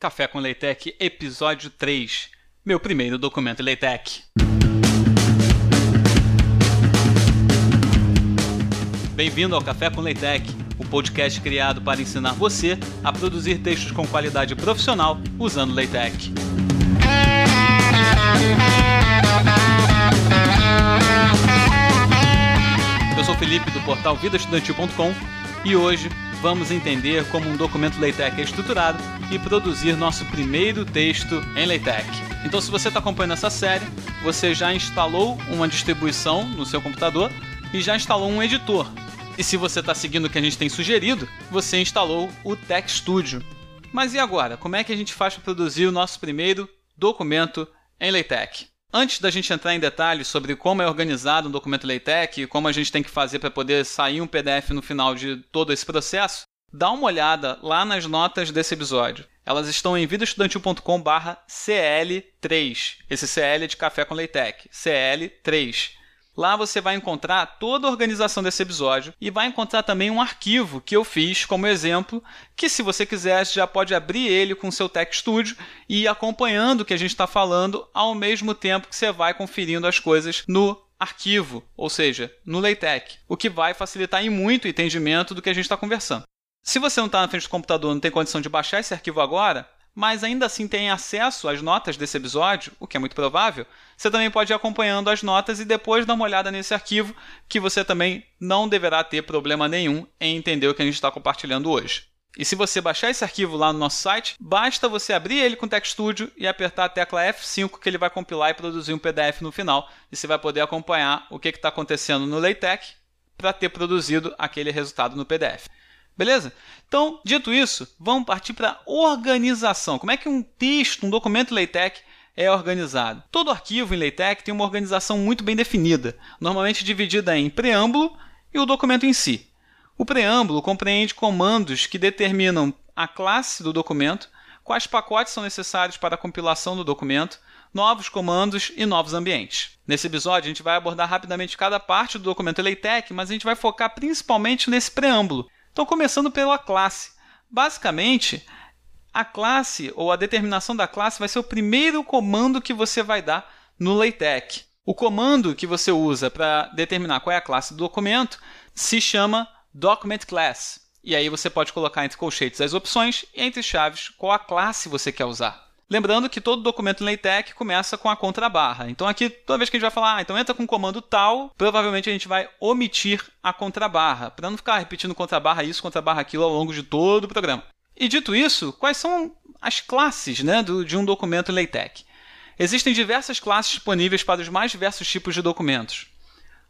Café com Leitec, episódio 3. Meu primeiro documento Leitec. Bem-vindo ao Café com Leitec, o podcast criado para ensinar você a produzir textos com qualidade profissional usando Leitec. Eu sou Felipe do portal vidaestudantil.com e hoje vamos entender como um documento LaTeX é estruturado e produzir nosso primeiro texto em LaTeX. Então, se você está acompanhando essa série, você já instalou uma distribuição no seu computador e já instalou um editor. E se você está seguindo o que a gente tem sugerido, você instalou o Tech Studio. Mas e agora? Como é que a gente faz para produzir o nosso primeiro documento em LaTeX? Antes da gente entrar em detalhes sobre como é organizado um documento LaTeX e como a gente tem que fazer para poder sair um PDF no final de todo esse processo, dá uma olhada lá nas notas desse episódio. Elas estão em vidaestudante.com/cl3. Esse CL é de café com LaTeX. CL3. Lá você vai encontrar toda a organização desse episódio e vai encontrar também um arquivo que eu fiz como exemplo, que se você quiser já pode abrir ele com o seu Tech Studio e ir acompanhando o que a gente está falando ao mesmo tempo que você vai conferindo as coisas no arquivo, ou seja, no LaTeX, o que vai facilitar em muito o entendimento do que a gente está conversando. Se você não está na frente do computador não tem condição de baixar esse arquivo agora, mas ainda assim tem acesso às notas desse episódio, o que é muito provável, você também pode ir acompanhando as notas e depois dar uma olhada nesse arquivo, que você também não deverá ter problema nenhum em entender o que a gente está compartilhando hoje. E se você baixar esse arquivo lá no nosso site, basta você abrir ele com o TechStudio e apertar a tecla F5 que ele vai compilar e produzir um PDF no final. E você vai poder acompanhar o que está acontecendo no LaTeX para ter produzido aquele resultado no PDF. Beleza? Então, dito isso, vamos partir para a organização. Como é que um texto, um documento LaTeX é organizado? Todo arquivo em LaTeX tem uma organização muito bem definida, normalmente dividida em preâmbulo e o documento em si. O preâmbulo compreende comandos que determinam a classe do documento, quais pacotes são necessários para a compilação do documento, novos comandos e novos ambientes. Nesse episódio, a gente vai abordar rapidamente cada parte do documento LaTeX, mas a gente vai focar principalmente nesse preâmbulo, então, começando pela classe. Basicamente, a classe ou a determinação da classe vai ser o primeiro comando que você vai dar no LaTeX. O comando que você usa para determinar qual é a classe do documento se chama Document Class. E aí você pode colocar entre colchetes as opções e entre chaves qual a classe você quer usar. Lembrando que todo documento em LaTeX começa com a contrabarra. Então aqui, toda vez que a gente vai falar, ah, então entra com o comando tal, provavelmente a gente vai omitir a contrabarra, para não ficar repetindo contrabarra isso, contrabarra aquilo ao longo de todo o programa. E dito isso, quais são as classes né, do, de um documento em LaTeX? Existem diversas classes disponíveis para os mais diversos tipos de documentos.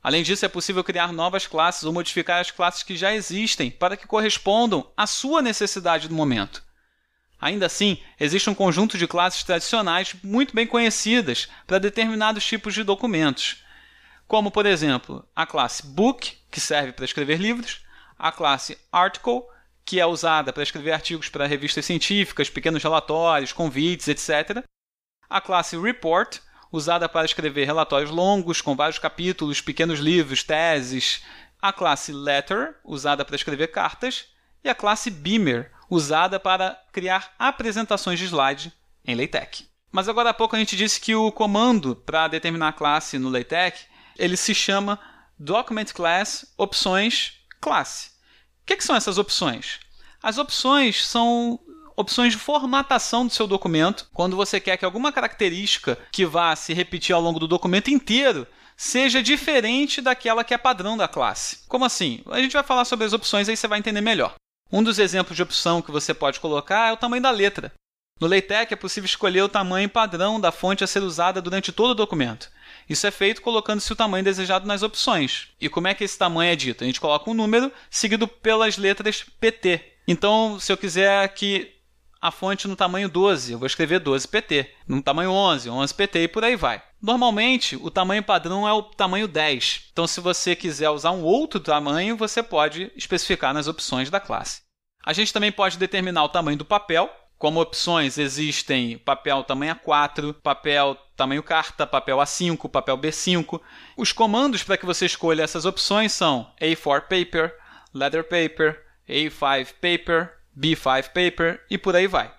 Além disso, é possível criar novas classes ou modificar as classes que já existem para que correspondam à sua necessidade do momento. Ainda assim, existe um conjunto de classes tradicionais muito bem conhecidas para determinados tipos de documentos, como, por exemplo, a classe Book, que serve para escrever livros, a classe Article, que é usada para escrever artigos para revistas científicas, pequenos relatórios, convites, etc. A classe Report, usada para escrever relatórios longos, com vários capítulos, pequenos livros, teses. A classe Letter, usada para escrever cartas. E a classe Beamer, usada para criar apresentações de slide em LaTeX. Mas agora há pouco a gente disse que o comando para determinar a classe no LaTeX ele se chama Document Class Opções Classe. O que, que são essas opções? As opções são opções de formatação do seu documento, quando você quer que alguma característica que vá se repetir ao longo do documento inteiro seja diferente daquela que é padrão da classe. Como assim? A gente vai falar sobre as opções aí você vai entender melhor. Um dos exemplos de opção que você pode colocar é o tamanho da letra. No LaTeX é possível escolher o tamanho padrão da fonte a ser usada durante todo o documento. Isso é feito colocando-se o tamanho desejado nas opções. E como é que esse tamanho é dito? A gente coloca um número seguido pelas letras PT. Então, se eu quiser que a fonte no tamanho 12, eu vou escrever 12PT. No tamanho 11, 11PT e por aí vai. Normalmente, o tamanho padrão é o tamanho 10. Então, se você quiser usar um outro tamanho, você pode especificar nas opções da classe. A gente também pode determinar o tamanho do papel. Como opções, existem papel tamanho A4, papel tamanho carta, papel A5, papel B5. Os comandos para que você escolha essas opções são A4 paper, leather paper, A5 paper, B5 paper e por aí vai.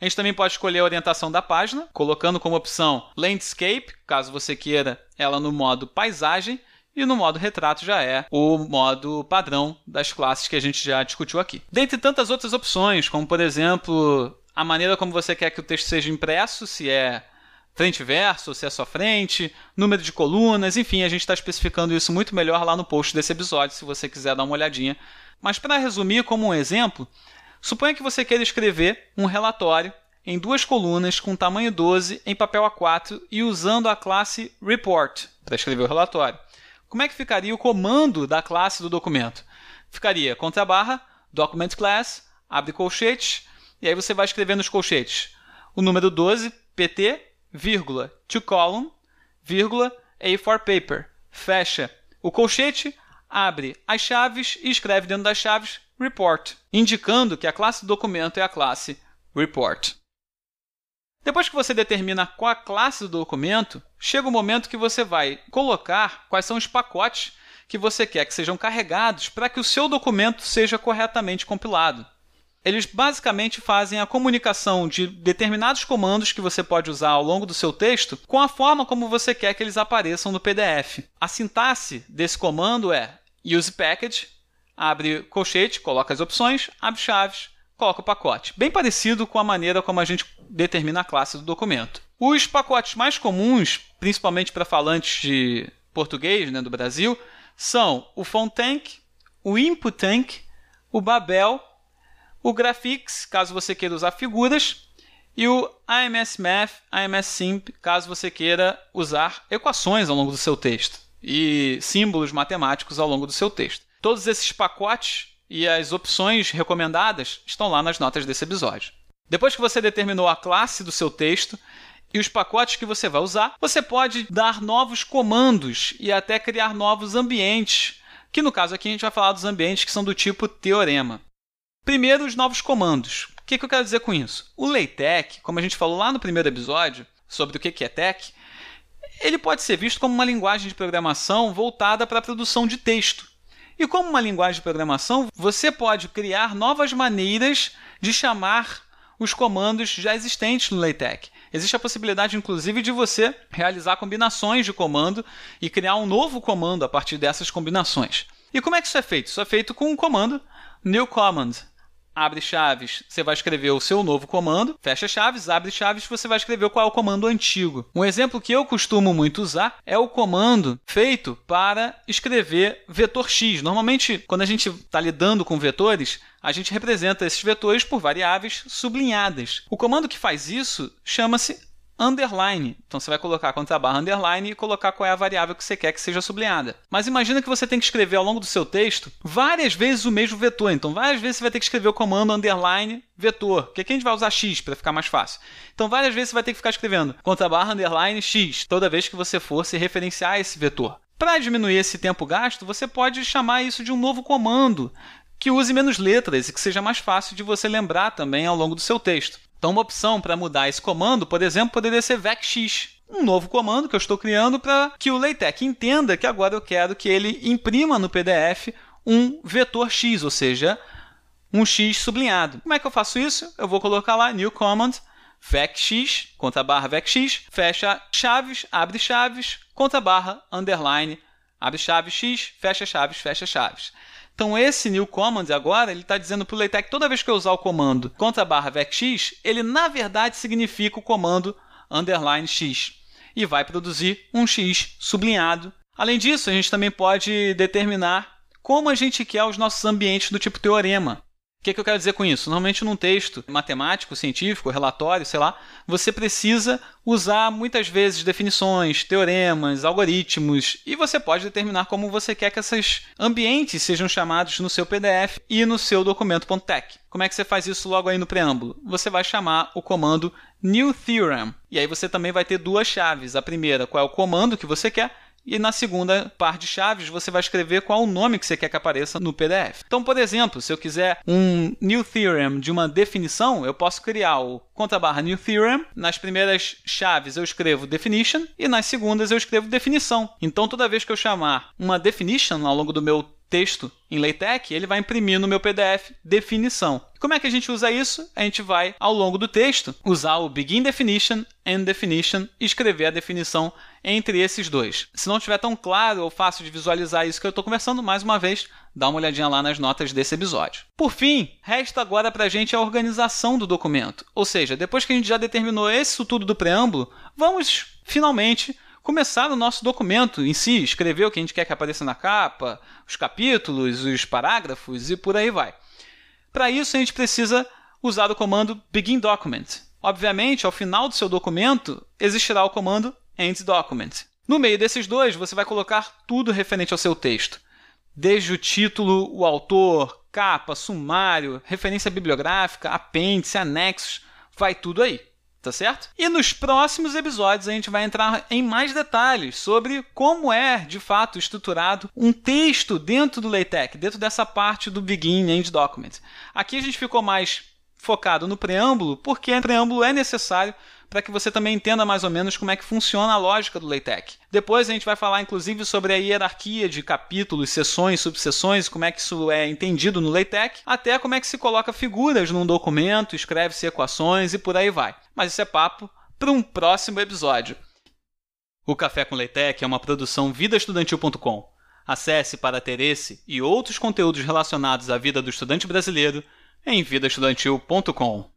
A gente também pode escolher a orientação da página, colocando como opção Landscape, caso você queira ela no modo paisagem, e no modo retrato já é o modo padrão das classes que a gente já discutiu aqui. Dentre tantas outras opções, como por exemplo a maneira como você quer que o texto seja impresso, se é frente e verso, se é só frente, número de colunas, enfim, a gente está especificando isso muito melhor lá no post desse episódio, se você quiser dar uma olhadinha. Mas para resumir, como um exemplo, suponha que você queira escrever um relatório em duas colunas com tamanho 12 em papel A4 e usando a classe report para escrever o relatório como é que ficaria o comando da classe do documento? Ficaria contra barra, document class, abre colchete, e aí você vai escrever nos colchetes o número 12, pt, vírgula, to column, vírgula, A for paper. Fecha o colchete, abre as chaves e escreve dentro das chaves report, indicando que a classe do documento é a classe report. Depois que você determina qual a classe do documento, chega o momento que você vai colocar quais são os pacotes que você quer que sejam carregados para que o seu documento seja corretamente compilado. Eles basicamente fazem a comunicação de determinados comandos que você pode usar ao longo do seu texto com a forma como você quer que eles apareçam no PDF. A sintaxe desse comando é use package, abre colchete, coloca as opções, abre chaves, coloca o pacote. Bem parecido com a maneira como a gente determina a classe do documento. Os pacotes mais comuns, principalmente para falantes de português né, do Brasil, são o Fontank, o InputTank, o Babel, o Graphics, caso você queira usar figuras, e o AMS Math, AMS Simp, caso você queira usar equações ao longo do seu texto e símbolos matemáticos ao longo do seu texto. Todos esses pacotes e as opções recomendadas estão lá nas notas desse episódio. Depois que você determinou a classe do seu texto e os pacotes que você vai usar, você pode dar novos comandos e até criar novos ambientes, que no caso aqui a gente vai falar dos ambientes que são do tipo teorema. Primeiro, os novos comandos. O que, eu quero dizer com isso? O LaTeX, como a gente falou lá no primeiro episódio sobre o que é TeX, ele pode ser visto como uma linguagem de programação voltada para a produção de texto. E como uma linguagem de programação, você pode criar novas maneiras de chamar os comandos já existentes no LaTeX. Existe a possibilidade, inclusive, de você realizar combinações de comando e criar um novo comando a partir dessas combinações. E como é que isso é feito? Isso é feito com o comando new command abre chaves, você vai escrever o seu novo comando, fecha chaves, abre chaves, você vai escrever qual é o comando antigo. Um exemplo que eu costumo muito usar é o comando feito para escrever vetor x. Normalmente, quando a gente está lidando com vetores, a gente representa esses vetores por variáveis sublinhadas. O comando que faz isso chama-se underline. Então você vai colocar contra a barra underline e colocar qual é a variável que você quer que seja sublinhada. Mas imagina que você tem que escrever ao longo do seu texto várias vezes o mesmo vetor. Então várias vezes você vai ter que escrever o comando underline vetor, que aqui a gente vai usar x para ficar mais fácil. Então várias vezes você vai ter que ficar escrevendo contra a barra underline x toda vez que você for se referenciar a esse vetor. Para diminuir esse tempo gasto, você pode chamar isso de um novo comando que use menos letras e que seja mais fácil de você lembrar também ao longo do seu texto. Então, uma opção para mudar esse comando, por exemplo, poderia ser vecx, um novo comando que eu estou criando para que o LaTeX entenda que agora eu quero que ele imprima no PDF um vetor x, ou seja, um x sublinhado. Como é que eu faço isso? Eu vou colocar lá new command vecx, contra barra vecx, fecha chaves, abre chaves, contra barra underline, abre chaves x, fecha chaves, fecha chaves. Então esse new command agora, ele está dizendo para o LaTeX, toda vez que eu usar o comando contra barra vecx, ele na verdade significa o comando underline x e vai produzir um x sublinhado. Além disso, a gente também pode determinar como a gente quer os nossos ambientes do tipo teorema. O que, que eu quero dizer com isso? Normalmente, num texto matemático, científico, relatório, sei lá, você precisa usar muitas vezes definições, teoremas, algoritmos, e você pode determinar como você quer que esses ambientes sejam chamados no seu PDF e no seu documento.tech. Como é que você faz isso logo aí no preâmbulo? Você vai chamar o comando new theorem. E aí você também vai ter duas chaves. A primeira, qual é o comando que você quer, e na segunda par de chaves você vai escrever qual o nome que você quer que apareça no PDF. Então, por exemplo, se eu quiser um new theorem de uma definição, eu posso criar o contra barra new theorem. Nas primeiras chaves eu escrevo definition e nas segundas eu escrevo definição. Então, toda vez que eu chamar uma definition ao longo do meu texto em LaTeX, ele vai imprimir no meu PDF definição. Como é que a gente usa isso? A gente vai, ao longo do texto, usar o begin definition, end definition e escrever a definição entre esses dois. Se não estiver tão claro ou fácil de visualizar isso que eu estou conversando, mais uma vez, dá uma olhadinha lá nas notas desse episódio. Por fim, resta agora para a gente a organização do documento. Ou seja, depois que a gente já determinou isso tudo do preâmbulo, vamos finalmente começar o nosso documento em si, escrever o que a gente quer que apareça na capa, os capítulos, os parágrafos e por aí vai. Para isso, a gente precisa usar o comando begin document. Obviamente, ao final do seu documento, existirá o comando end document. No meio desses dois, você vai colocar tudo referente ao seu texto. Desde o título, o autor, capa, sumário, referência bibliográfica, apêndice, anexos, vai tudo aí tá certo? E nos próximos episódios a gente vai entrar em mais detalhes sobre como é, de fato, estruturado um texto dentro do LaTeX, dentro dessa parte do Begin End Document. Aqui a gente ficou mais focado no preâmbulo, porque o preâmbulo é necessário para que você também entenda mais ou menos como é que funciona a lógica do LaTeX. Depois a gente vai falar inclusive sobre a hierarquia de capítulos, seções, subseções, como é que isso é entendido no LaTeX, até como é que se coloca figuras num documento, escreve-se equações e por aí vai. Mas isso é papo para um próximo episódio. O Café com LaTeX é uma produção vidaestudantil.com. Acesse para ter esse e outros conteúdos relacionados à vida do estudante brasileiro em vidaestudantil.com.